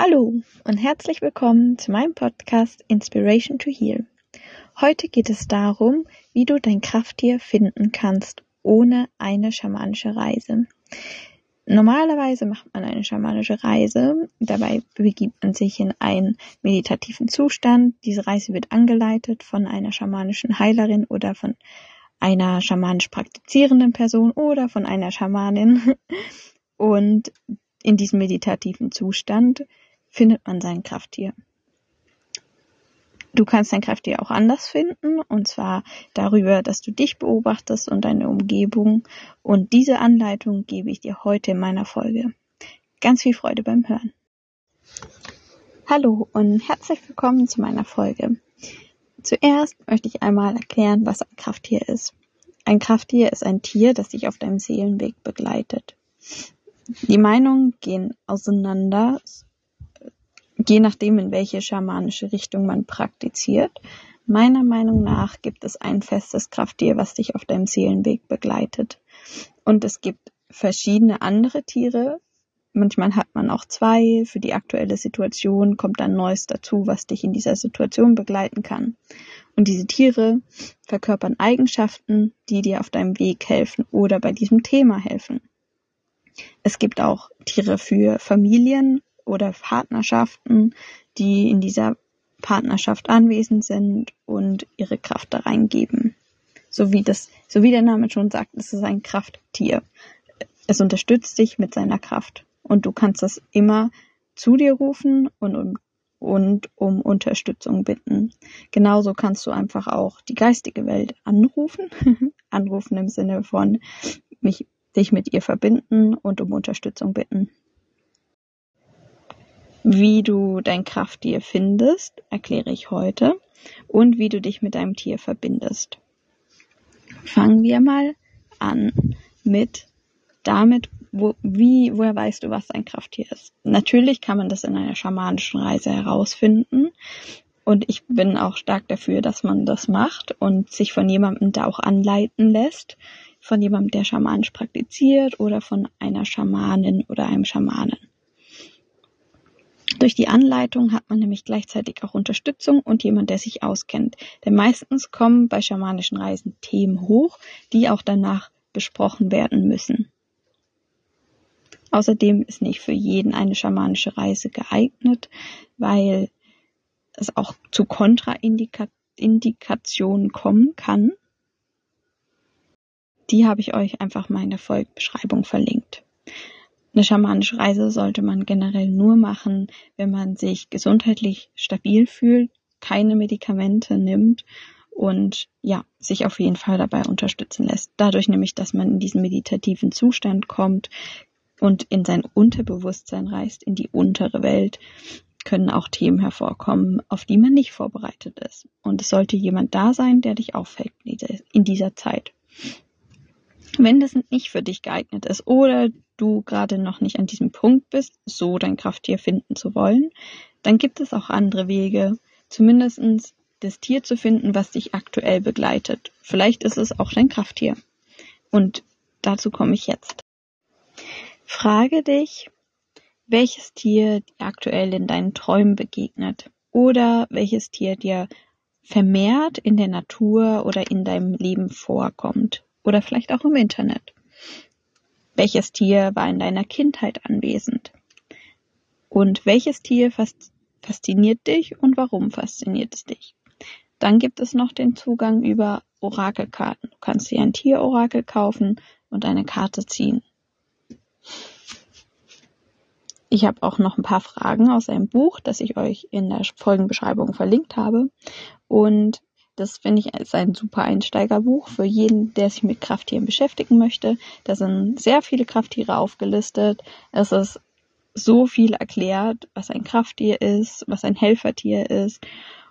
Hallo und herzlich willkommen zu meinem Podcast Inspiration to Heal. Heute geht es darum, wie du dein Krafttier finden kannst ohne eine schamanische Reise. Normalerweise macht man eine schamanische Reise, dabei begibt man sich in einen meditativen Zustand. Diese Reise wird angeleitet von einer schamanischen Heilerin oder von einer schamanisch praktizierenden Person oder von einer Schamanin. Und in diesem meditativen Zustand findet man sein Krafttier. Du kannst dein Krafttier auch anders finden, und zwar darüber, dass du dich beobachtest und deine Umgebung. Und diese Anleitung gebe ich dir heute in meiner Folge. Ganz viel Freude beim Hören. Hallo und herzlich willkommen zu meiner Folge. Zuerst möchte ich einmal erklären, was ein Krafttier ist. Ein Krafttier ist ein Tier, das dich auf deinem Seelenweg begleitet. Die Meinungen gehen auseinander, je nachdem, in welche schamanische Richtung man praktiziert. Meiner Meinung nach gibt es ein festes Krafttier, was dich auf deinem Seelenweg begleitet. Und es gibt verschiedene andere Tiere. Manchmal hat man auch zwei. Für die aktuelle Situation kommt dann Neues dazu, was dich in dieser Situation begleiten kann. Und diese Tiere verkörpern Eigenschaften, die dir auf deinem Weg helfen oder bei diesem Thema helfen. Es gibt auch Tiere für Familien oder Partnerschaften, die in dieser Partnerschaft anwesend sind und ihre Kraft da reingeben. So wie das, so wie der Name schon sagt, es ist ein Krafttier. Es unterstützt dich mit seiner Kraft und du kannst das immer zu dir rufen und um, und um Unterstützung bitten. Genauso kannst du einfach auch die geistige Welt anrufen. anrufen im Sinne von mich dich mit ihr verbinden und um Unterstützung bitten. Wie du dein Krafttier findest, erkläre ich heute und wie du dich mit deinem Tier verbindest. Fangen wir mal an mit damit, wo, wie, woher weißt du, was dein Krafttier ist? Natürlich kann man das in einer schamanischen Reise herausfinden. Und ich bin auch stark dafür, dass man das macht und sich von jemandem da auch anleiten lässt von jemandem, der schamanisch praktiziert oder von einer Schamanin oder einem Schamanen. Durch die Anleitung hat man nämlich gleichzeitig auch Unterstützung und jemand, der sich auskennt. Denn meistens kommen bei schamanischen Reisen Themen hoch, die auch danach besprochen werden müssen. Außerdem ist nicht für jeden eine schamanische Reise geeignet, weil es auch zu Kontraindikationen kommen kann. Die habe ich euch einfach mal in der Folgebeschreibung verlinkt. Eine schamanische Reise sollte man generell nur machen, wenn man sich gesundheitlich stabil fühlt, keine Medikamente nimmt und ja, sich auf jeden Fall dabei unterstützen lässt. Dadurch nämlich, dass man in diesen meditativen Zustand kommt und in sein Unterbewusstsein reist, in die untere Welt, können auch Themen hervorkommen, auf die man nicht vorbereitet ist. Und es sollte jemand da sein, der dich auffällt in dieser Zeit. Wenn das nicht für dich geeignet ist oder du gerade noch nicht an diesem Punkt bist, so dein Krafttier finden zu wollen, dann gibt es auch andere Wege, zumindest das Tier zu finden, was dich aktuell begleitet. Vielleicht ist es auch dein Krafttier. Und dazu komme ich jetzt. Frage dich, welches Tier dir aktuell in deinen Träumen begegnet oder welches Tier dir vermehrt in der Natur oder in deinem Leben vorkommt oder vielleicht auch im Internet. Welches Tier war in deiner Kindheit anwesend? Und welches Tier fasziniert dich und warum fasziniert es dich? Dann gibt es noch den Zugang über Orakelkarten. Du kannst dir ein Tierorakel kaufen und eine Karte ziehen. Ich habe auch noch ein paar Fragen aus einem Buch, das ich euch in der Folgenbeschreibung verlinkt habe. Und das finde ich als ein super Einsteigerbuch für jeden, der sich mit Krafttieren beschäftigen möchte. Da sind sehr viele Krafttiere aufgelistet. Es ist so viel erklärt, was ein Krafttier ist, was ein Helfertier ist,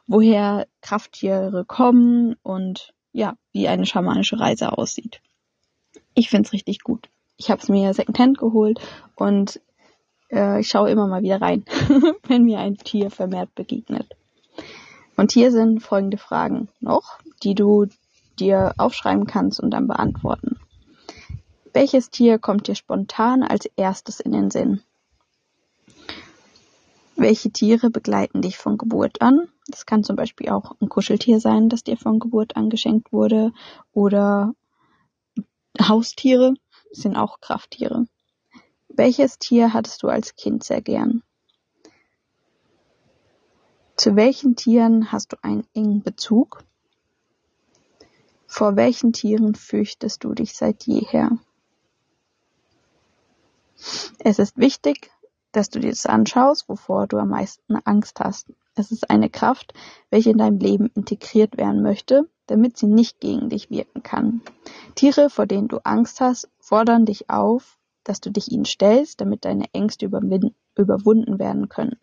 woher Krafttiere kommen und ja, wie eine schamanische Reise aussieht. Ich finde es richtig gut. Ich habe es mir secondhand geholt und äh, ich schaue immer mal wieder rein, wenn mir ein Tier vermehrt begegnet. Und hier sind folgende Fragen noch, die du dir aufschreiben kannst und dann beantworten. Welches Tier kommt dir spontan als erstes in den Sinn? Welche Tiere begleiten dich von Geburt an? Das kann zum Beispiel auch ein Kuscheltier sein, das dir von Geburt an geschenkt wurde. Oder Haustiere sind auch Krafttiere. Welches Tier hattest du als Kind sehr gern? Zu welchen Tieren hast du einen engen Bezug? Vor welchen Tieren fürchtest du dich seit jeher? Es ist wichtig, dass du dir das anschaust, wovor du am meisten Angst hast. Es ist eine Kraft, welche in deinem Leben integriert werden möchte, damit sie nicht gegen dich wirken kann. Tiere, vor denen du Angst hast, fordern dich auf, dass du dich ihnen stellst, damit deine Ängste überwunden werden können.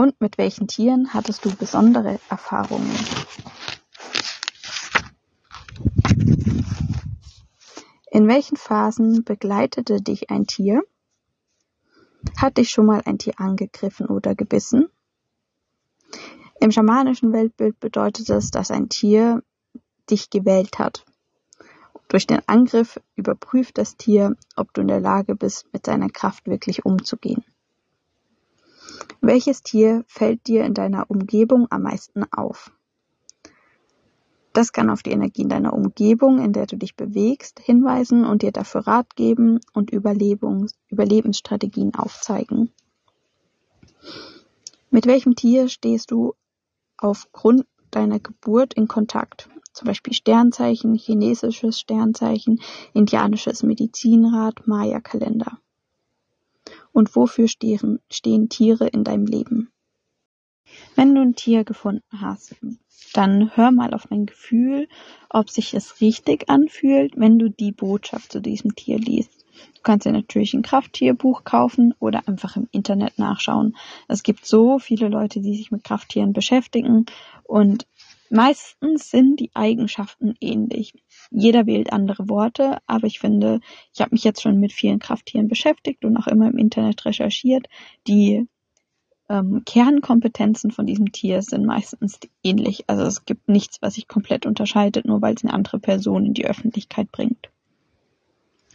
Und mit welchen Tieren hattest du besondere Erfahrungen? In welchen Phasen begleitete dich ein Tier? Hat dich schon mal ein Tier angegriffen oder gebissen? Im schamanischen Weltbild bedeutet es, dass ein Tier dich gewählt hat. Durch den Angriff überprüft das Tier, ob du in der Lage bist, mit seiner Kraft wirklich umzugehen. Welches Tier fällt dir in deiner Umgebung am meisten auf? Das kann auf die Energie in deiner Umgebung, in der du dich bewegst, hinweisen und dir dafür Rat geben und Überlebens Überlebensstrategien aufzeigen. Mit welchem Tier stehst du aufgrund deiner Geburt in Kontakt? Zum Beispiel Sternzeichen, chinesisches Sternzeichen, indianisches Medizinrad, Maya-Kalender. Und wofür stehen, stehen Tiere in deinem Leben? Wenn du ein Tier gefunden hast, dann hör mal auf dein Gefühl, ob sich es richtig anfühlt, wenn du die Botschaft zu diesem Tier liest. Du kannst dir natürlich ein Krafttierbuch kaufen oder einfach im Internet nachschauen. Es gibt so viele Leute, die sich mit Krafttieren beschäftigen und meistens sind die Eigenschaften ähnlich. Jeder wählt andere Worte, aber ich finde, ich habe mich jetzt schon mit vielen Krafttieren beschäftigt und auch immer im Internet recherchiert. Die ähm, Kernkompetenzen von diesem Tier sind meistens ähnlich. Also es gibt nichts, was sich komplett unterscheidet, nur weil es eine andere Person in die Öffentlichkeit bringt.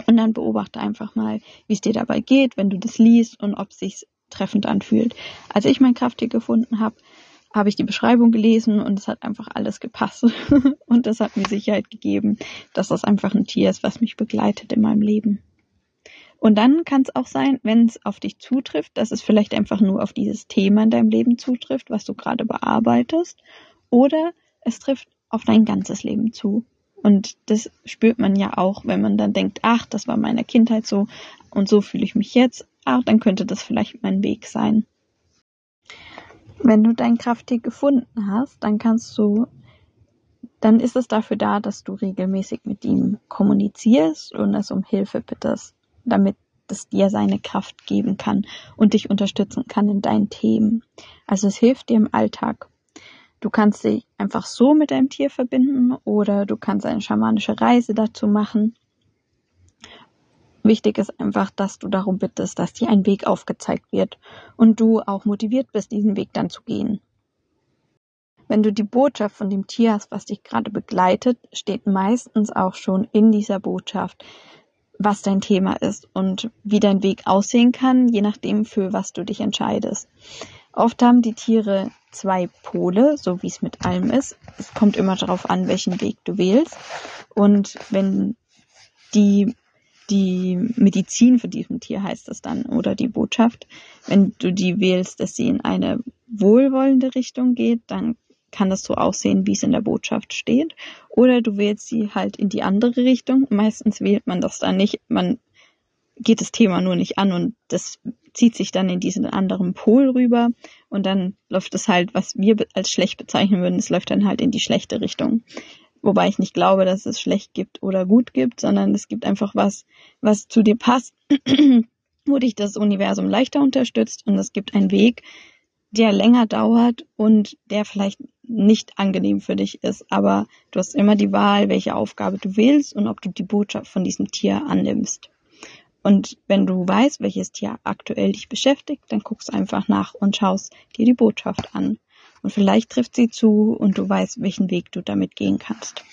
Und dann beobachte einfach mal, wie es dir dabei geht, wenn du das liest und ob es sich treffend anfühlt. Als ich mein Krafttier gefunden habe, habe ich die Beschreibung gelesen und es hat einfach alles gepasst. und das hat mir Sicherheit gegeben, dass das einfach ein Tier ist, was mich begleitet in meinem Leben. Und dann kann es auch sein, wenn es auf dich zutrifft, dass es vielleicht einfach nur auf dieses Thema in deinem Leben zutrifft, was du gerade bearbeitest, oder es trifft auf dein ganzes Leben zu. Und das spürt man ja auch, wenn man dann denkt, ach, das war meine Kindheit so und so fühle ich mich jetzt, ach, dann könnte das vielleicht mein Weg sein. Wenn du dein Krafttier gefunden hast, dann kannst du, dann ist es dafür da, dass du regelmäßig mit ihm kommunizierst und es um Hilfe bittest damit es dir seine Kraft geben kann und dich unterstützen kann in deinen Themen. Also es hilft dir im Alltag. Du kannst dich einfach so mit deinem Tier verbinden oder du kannst eine schamanische Reise dazu machen. Wichtig ist einfach, dass du darum bittest, dass dir ein Weg aufgezeigt wird und du auch motiviert bist, diesen Weg dann zu gehen. Wenn du die Botschaft von dem Tier hast, was dich gerade begleitet, steht meistens auch schon in dieser Botschaft, was dein Thema ist und wie dein Weg aussehen kann, je nachdem, für was du dich entscheidest. Oft haben die Tiere zwei Pole, so wie es mit allem ist. Es kommt immer darauf an, welchen Weg du wählst. Und wenn die, die Medizin für diesem Tier heißt es dann, oder die Botschaft, wenn du die wählst, dass sie in eine wohlwollende Richtung geht, dann kann das so aussehen, wie es in der Botschaft steht. Oder du wählst sie halt in die andere Richtung. Meistens wählt man das dann nicht. Man geht das Thema nur nicht an und das zieht sich dann in diesen anderen Pol rüber und dann läuft es halt, was wir als schlecht bezeichnen würden, es läuft dann halt in die schlechte Richtung. Wobei ich nicht glaube, dass es schlecht gibt oder gut gibt, sondern es gibt einfach was, was zu dir passt, wo dich das Universum leichter unterstützt und es gibt einen Weg, der länger dauert und der vielleicht nicht angenehm für dich ist, aber du hast immer die Wahl, welche Aufgabe du wählst und ob du die Botschaft von diesem Tier annimmst. Und wenn du weißt, welches Tier aktuell dich beschäftigt, dann guckst einfach nach und schaust dir die Botschaft an. Und vielleicht trifft sie zu und du weißt, welchen Weg du damit gehen kannst.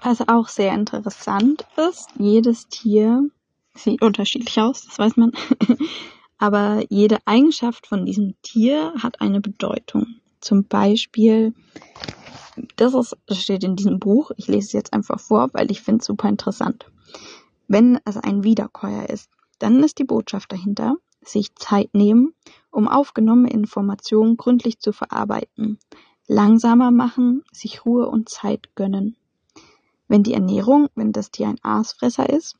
Was auch sehr interessant ist, jedes Tier sieht unterschiedlich aus, das weiß man. aber jede Eigenschaft von diesem Tier hat eine Bedeutung. Zum Beispiel, das, ist, steht in diesem Buch, ich lese es jetzt einfach vor, weil ich finde es super interessant. Wenn es ein Wiederkäuer ist, dann ist die Botschaft dahinter, sich Zeit nehmen, um aufgenommene Informationen gründlich zu verarbeiten, langsamer machen, sich Ruhe und Zeit gönnen. Wenn die Ernährung, wenn das Tier ein Aasfresser ist,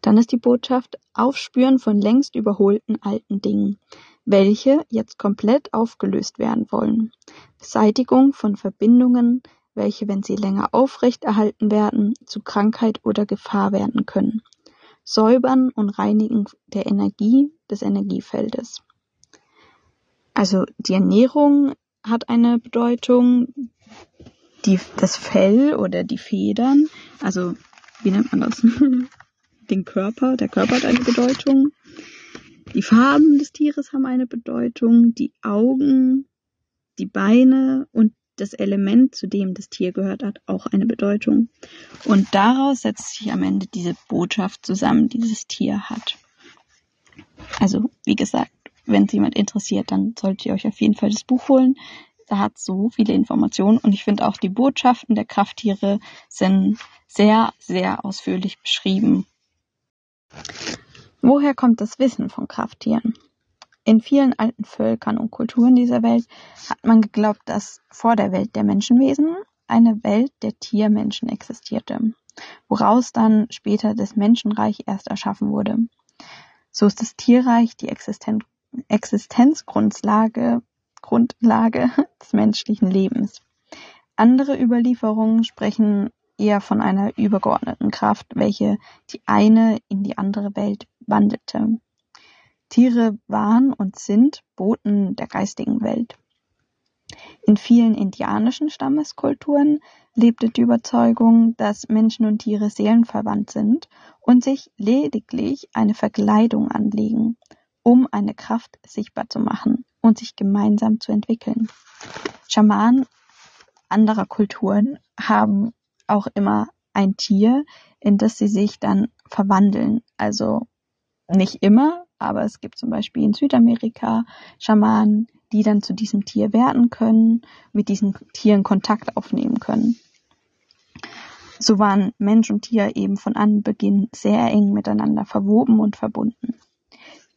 dann ist die Botschaft Aufspüren von längst überholten alten Dingen, welche jetzt komplett aufgelöst werden wollen. Beseitigung von Verbindungen, welche, wenn sie länger aufrechterhalten werden, zu Krankheit oder Gefahr werden können. Säubern und Reinigen der Energie des Energiefeldes. Also die Ernährung hat eine Bedeutung, die, das Fell oder die Federn, also wie nennt man das? Den Körper, der Körper hat eine Bedeutung. Die Farben des Tieres haben eine Bedeutung, die Augen, die Beine und das Element, zu dem das Tier gehört hat, auch eine Bedeutung. Und daraus setzt sich am Ende diese Botschaft zusammen, die dieses Tier hat. Also, wie gesagt, wenn es jemand interessiert, dann solltet ihr euch auf jeden Fall das Buch holen. Da hat so viele Informationen und ich finde auch die Botschaften der Krafttiere sind sehr, sehr ausführlich beschrieben. Woher kommt das Wissen von Krafttieren? In vielen alten Völkern und Kulturen dieser Welt hat man geglaubt, dass vor der Welt der Menschenwesen eine Welt der Tiermenschen existierte, woraus dann später das Menschenreich erst erschaffen wurde. So ist das Tierreich die Existenz Existenzgrundlage Grundlage des menschlichen Lebens. Andere Überlieferungen sprechen eher von einer übergeordneten Kraft, welche die eine in die andere Welt wandelte. Tiere waren und sind Boten der geistigen Welt. In vielen indianischen Stammeskulturen lebte die Überzeugung, dass Menschen und Tiere seelenverwandt sind und sich lediglich eine Verkleidung anlegen, um eine Kraft sichtbar zu machen und sich gemeinsam zu entwickeln. Schamanen anderer Kulturen haben auch immer ein Tier, in das sie sich dann verwandeln. Also nicht immer, aber es gibt zum Beispiel in Südamerika Schamanen, die dann zu diesem Tier werden können, mit diesen Tieren Kontakt aufnehmen können. So waren Mensch und Tier eben von Anbeginn sehr eng miteinander verwoben und verbunden.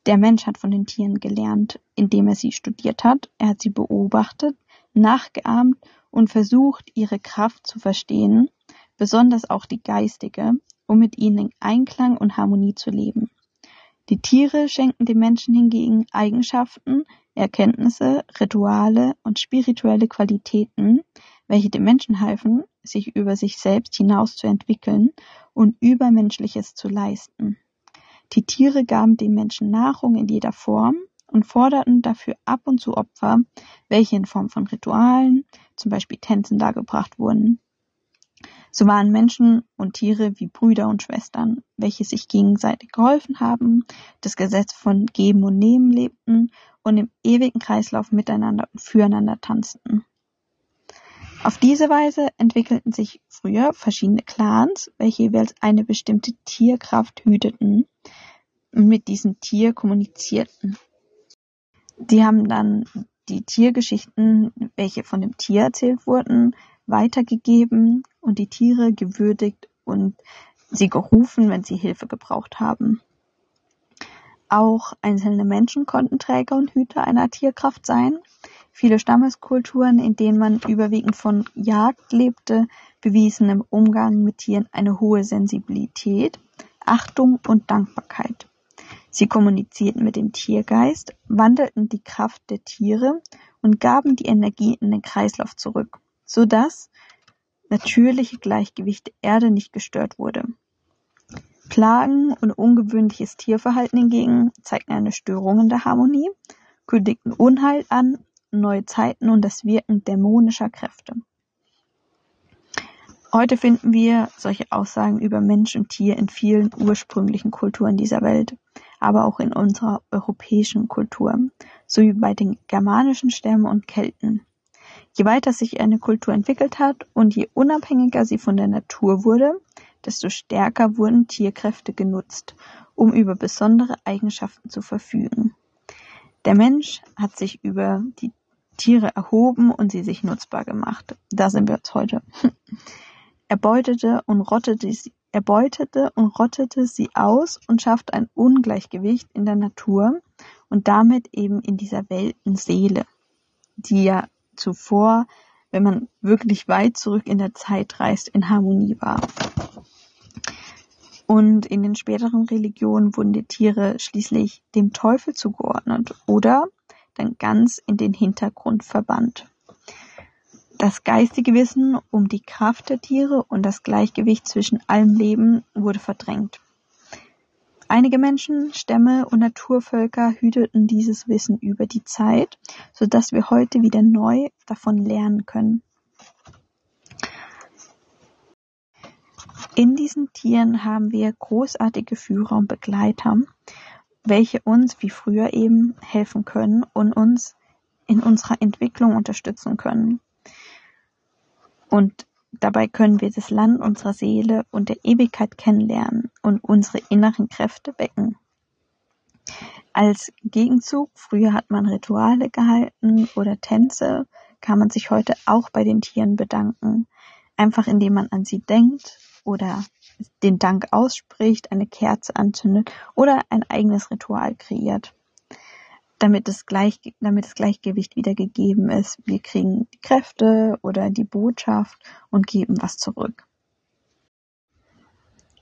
Der Mensch hat von den Tieren gelernt, indem er sie studiert hat, er hat sie beobachtet, nachgeahmt und versucht, ihre Kraft zu verstehen, besonders auch die geistige, um mit ihnen in Einklang und Harmonie zu leben. Die Tiere schenken dem Menschen hingegen Eigenschaften, Erkenntnisse, Rituale und spirituelle Qualitäten, welche dem Menschen halfen, sich über sich selbst hinaus zu entwickeln und Übermenschliches zu leisten. Die Tiere gaben dem Menschen Nahrung in jeder Form und forderten dafür ab und zu Opfer, welche in Form von Ritualen, zum Beispiel Tänzen, dargebracht wurden. So waren Menschen und Tiere wie Brüder und Schwestern, welche sich gegenseitig geholfen haben, das Gesetz von Geben und Nehmen lebten und im ewigen Kreislauf miteinander und füreinander tanzten. Auf diese Weise entwickelten sich früher verschiedene Clans, welche jeweils eine bestimmte Tierkraft hüteten und mit diesem Tier kommunizierten. Die haben dann die Tiergeschichten, welche von dem Tier erzählt wurden, weitergegeben und die Tiere gewürdigt und sie gerufen, wenn sie Hilfe gebraucht haben. Auch einzelne Menschen konnten Träger und Hüter einer Tierkraft sein. Viele Stammeskulturen, in denen man überwiegend von Jagd lebte, bewiesen im Umgang mit Tieren eine hohe Sensibilität, Achtung und Dankbarkeit. Sie kommunizierten mit dem Tiergeist, wandelten die Kraft der Tiere und gaben die Energie in den Kreislauf zurück, so dass natürliche Gleichgewicht der Erde nicht gestört wurde. Klagen und ungewöhnliches Tierverhalten hingegen zeigten eine Störung in der Harmonie, kündigten Unheil an, neue Zeiten und das Wirken dämonischer Kräfte. Heute finden wir solche Aussagen über Mensch und Tier in vielen ursprünglichen Kulturen dieser Welt aber auch in unserer europäischen Kultur, sowie bei den germanischen Stämmen und Kelten. Je weiter sich eine Kultur entwickelt hat und je unabhängiger sie von der Natur wurde, desto stärker wurden Tierkräfte genutzt, um über besondere Eigenschaften zu verfügen. Der Mensch hat sich über die Tiere erhoben und sie sich nutzbar gemacht. Da sind wir jetzt heute. Er beutete und rottete sie, er beutete und rottete sie aus und schafft ein Ungleichgewicht in der Natur und damit eben in dieser Weltenseele, die ja zuvor, wenn man wirklich weit zurück in der Zeit reist, in Harmonie war. Und in den späteren Religionen wurden die Tiere schließlich dem Teufel zugeordnet oder dann ganz in den Hintergrund verbannt. Das geistige Wissen um die Kraft der Tiere und das Gleichgewicht zwischen allem Leben wurde verdrängt. Einige Menschen, Stämme und Naturvölker hüteten dieses Wissen über die Zeit, so dass wir heute wieder neu davon lernen können. In diesen Tieren haben wir großartige Führer und Begleiter, welche uns wie früher eben helfen können und uns in unserer Entwicklung unterstützen können. Und dabei können wir das Land unserer Seele und der Ewigkeit kennenlernen und unsere inneren Kräfte wecken. Als Gegenzug, früher hat man Rituale gehalten oder Tänze, kann man sich heute auch bei den Tieren bedanken, einfach indem man an sie denkt oder den Dank ausspricht, eine Kerze anzündet oder ein eigenes Ritual kreiert, damit das, Gleich, damit das Gleichgewicht wieder gegeben ist. Wir kriegen die Kräfte oder die Botschaft und geben was zurück.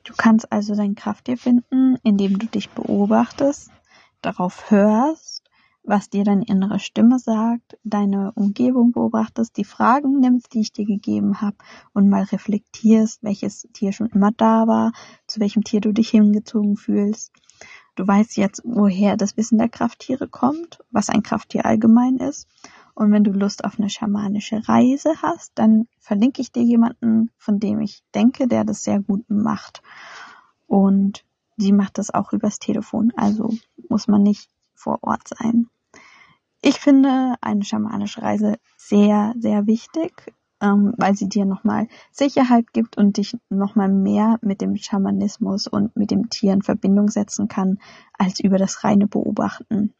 Du kannst also deine Kraft hier finden, indem du dich beobachtest, darauf hörst was dir deine innere Stimme sagt, deine Umgebung beobachtest, die Fragen nimmst, die ich dir gegeben habe und mal reflektierst, welches Tier schon immer da war, zu welchem Tier du dich hingezogen fühlst. Du weißt jetzt, woher das Wissen der Krafttiere kommt, was ein Krafttier allgemein ist. Und wenn du Lust auf eine schamanische Reise hast, dann verlinke ich dir jemanden, von dem ich denke, der das sehr gut macht. Und sie macht das auch übers Telefon, also muss man nicht vor Ort sein. Ich finde eine schamanische Reise sehr, sehr wichtig, ähm, weil sie dir nochmal Sicherheit gibt und dich nochmal mehr mit dem Schamanismus und mit dem Tier in Verbindung setzen kann, als über das reine Beobachten.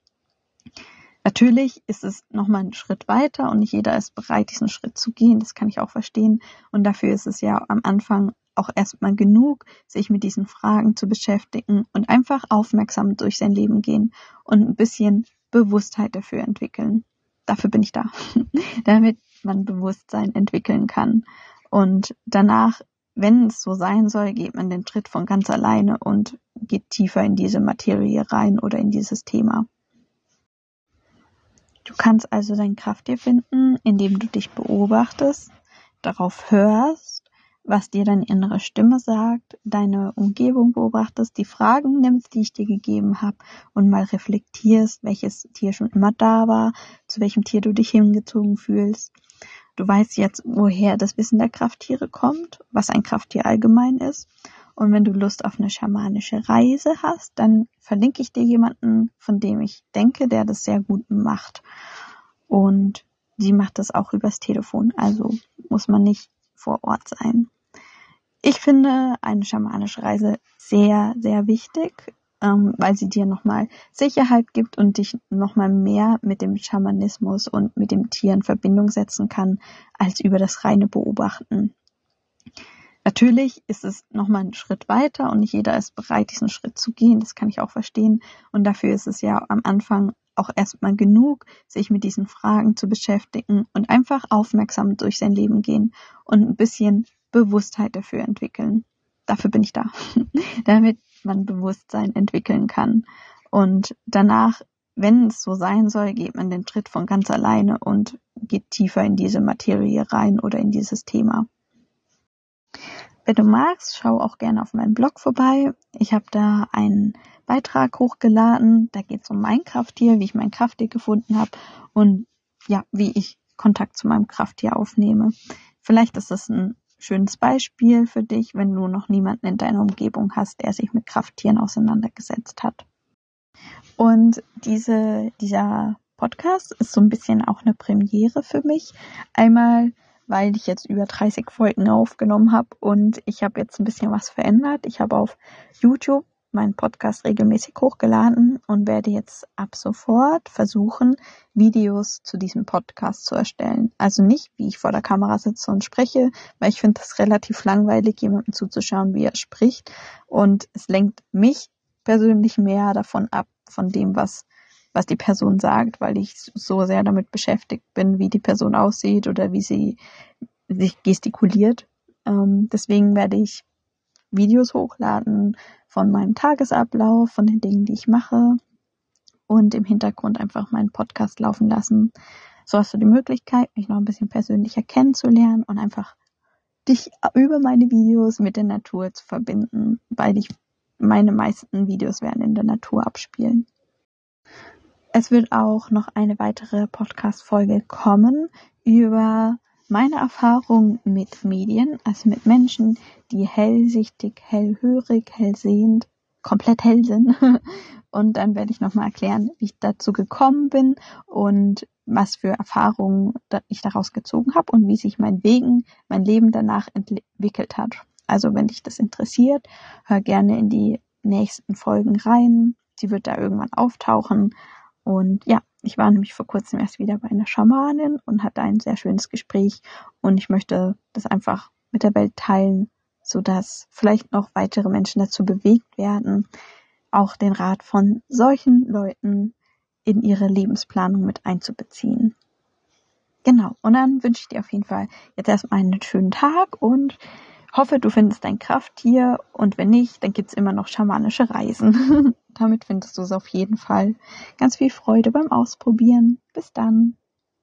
Natürlich ist es nochmal ein Schritt weiter und nicht jeder ist bereit, diesen Schritt zu gehen. Das kann ich auch verstehen. Und dafür ist es ja am Anfang auch erstmal genug, sich mit diesen Fragen zu beschäftigen und einfach aufmerksam durch sein Leben gehen und ein bisschen Bewusstheit dafür entwickeln. Dafür bin ich da, damit man Bewusstsein entwickeln kann. Und danach, wenn es so sein soll, geht man den Schritt von ganz alleine und geht tiefer in diese Materie rein oder in dieses Thema. Du kannst also deine Kraft hier finden, indem du dich beobachtest, darauf hörst was dir deine innere Stimme sagt, deine Umgebung beobachtest, die Fragen nimmst, die ich dir gegeben habe und mal reflektierst, welches Tier schon immer da war, zu welchem Tier du dich hingezogen fühlst. Du weißt jetzt, woher das Wissen der Krafttiere kommt, was ein Krafttier allgemein ist. Und wenn du Lust auf eine schamanische Reise hast, dann verlinke ich dir jemanden, von dem ich denke, der das sehr gut macht. Und sie macht das auch übers Telefon, also muss man nicht vor Ort sein. Ich finde eine schamanische Reise sehr, sehr wichtig, ähm, weil sie dir nochmal Sicherheit gibt und dich nochmal mehr mit dem Schamanismus und mit dem Tier in Verbindung setzen kann, als über das reine Beobachten. Natürlich ist es nochmal ein Schritt weiter und nicht jeder ist bereit, diesen Schritt zu gehen. Das kann ich auch verstehen. Und dafür ist es ja am Anfang auch erstmal genug, sich mit diesen Fragen zu beschäftigen und einfach aufmerksam durch sein Leben gehen und ein bisschen Bewusstheit dafür entwickeln. Dafür bin ich da, damit man Bewusstsein entwickeln kann. Und danach, wenn es so sein soll, geht man den Schritt von ganz alleine und geht tiefer in diese Materie rein oder in dieses Thema. Wenn du magst, schau auch gerne auf meinem Blog vorbei. Ich habe da einen Beitrag hochgeladen. Da geht es um mein Krafttier, wie ich mein Krafttier gefunden habe und ja, wie ich Kontakt zu meinem Krafttier aufnehme. Vielleicht ist das ein schönes Beispiel für dich, wenn du noch niemanden in deiner Umgebung hast, der sich mit Krafttieren auseinandergesetzt hat. Und diese, dieser Podcast ist so ein bisschen auch eine Premiere für mich. Einmal, weil ich jetzt über 30 Folgen aufgenommen habe und ich habe jetzt ein bisschen was verändert. Ich habe auf YouTube meinen Podcast regelmäßig hochgeladen und werde jetzt ab sofort versuchen, Videos zu diesem Podcast zu erstellen. Also nicht, wie ich vor der Kamera sitze und spreche, weil ich finde es relativ langweilig, jemandem zuzuschauen, wie er spricht. Und es lenkt mich persönlich mehr davon ab, von dem, was, was die Person sagt, weil ich so sehr damit beschäftigt bin, wie die Person aussieht oder wie sie sich gestikuliert. Ähm, deswegen werde ich Videos hochladen von meinem Tagesablauf, von den Dingen, die ich mache und im Hintergrund einfach meinen Podcast laufen lassen. So hast du die Möglichkeit, mich noch ein bisschen persönlicher kennenzulernen und einfach dich über meine Videos mit der Natur zu verbinden, weil ich meine meisten Videos werden in der Natur abspielen. Es wird auch noch eine weitere Podcast-Folge kommen über meine Erfahrung mit Medien, also mit Menschen, die hellsichtig, hellhörig, hellsehend, komplett hell sind. Und dann werde ich nochmal erklären, wie ich dazu gekommen bin und was für Erfahrungen ich daraus gezogen habe und wie sich mein Wegen, mein Leben danach entwickelt hat. Also wenn dich das interessiert, hör gerne in die nächsten Folgen rein. Sie wird da irgendwann auftauchen. Und ja, ich war nämlich vor kurzem erst wieder bei einer Schamanin und hatte ein sehr schönes Gespräch und ich möchte das einfach mit der Welt teilen, so dass vielleicht noch weitere Menschen dazu bewegt werden, auch den Rat von solchen Leuten in ihre Lebensplanung mit einzubeziehen. Genau. Und dann wünsche ich dir auf jeden Fall jetzt erstmal einen schönen Tag und hoffe, du findest dein Krafttier und wenn nicht, dann gibt's immer noch schamanische Reisen. Damit findest du es auf jeden Fall. Ganz viel Freude beim Ausprobieren. Bis dann.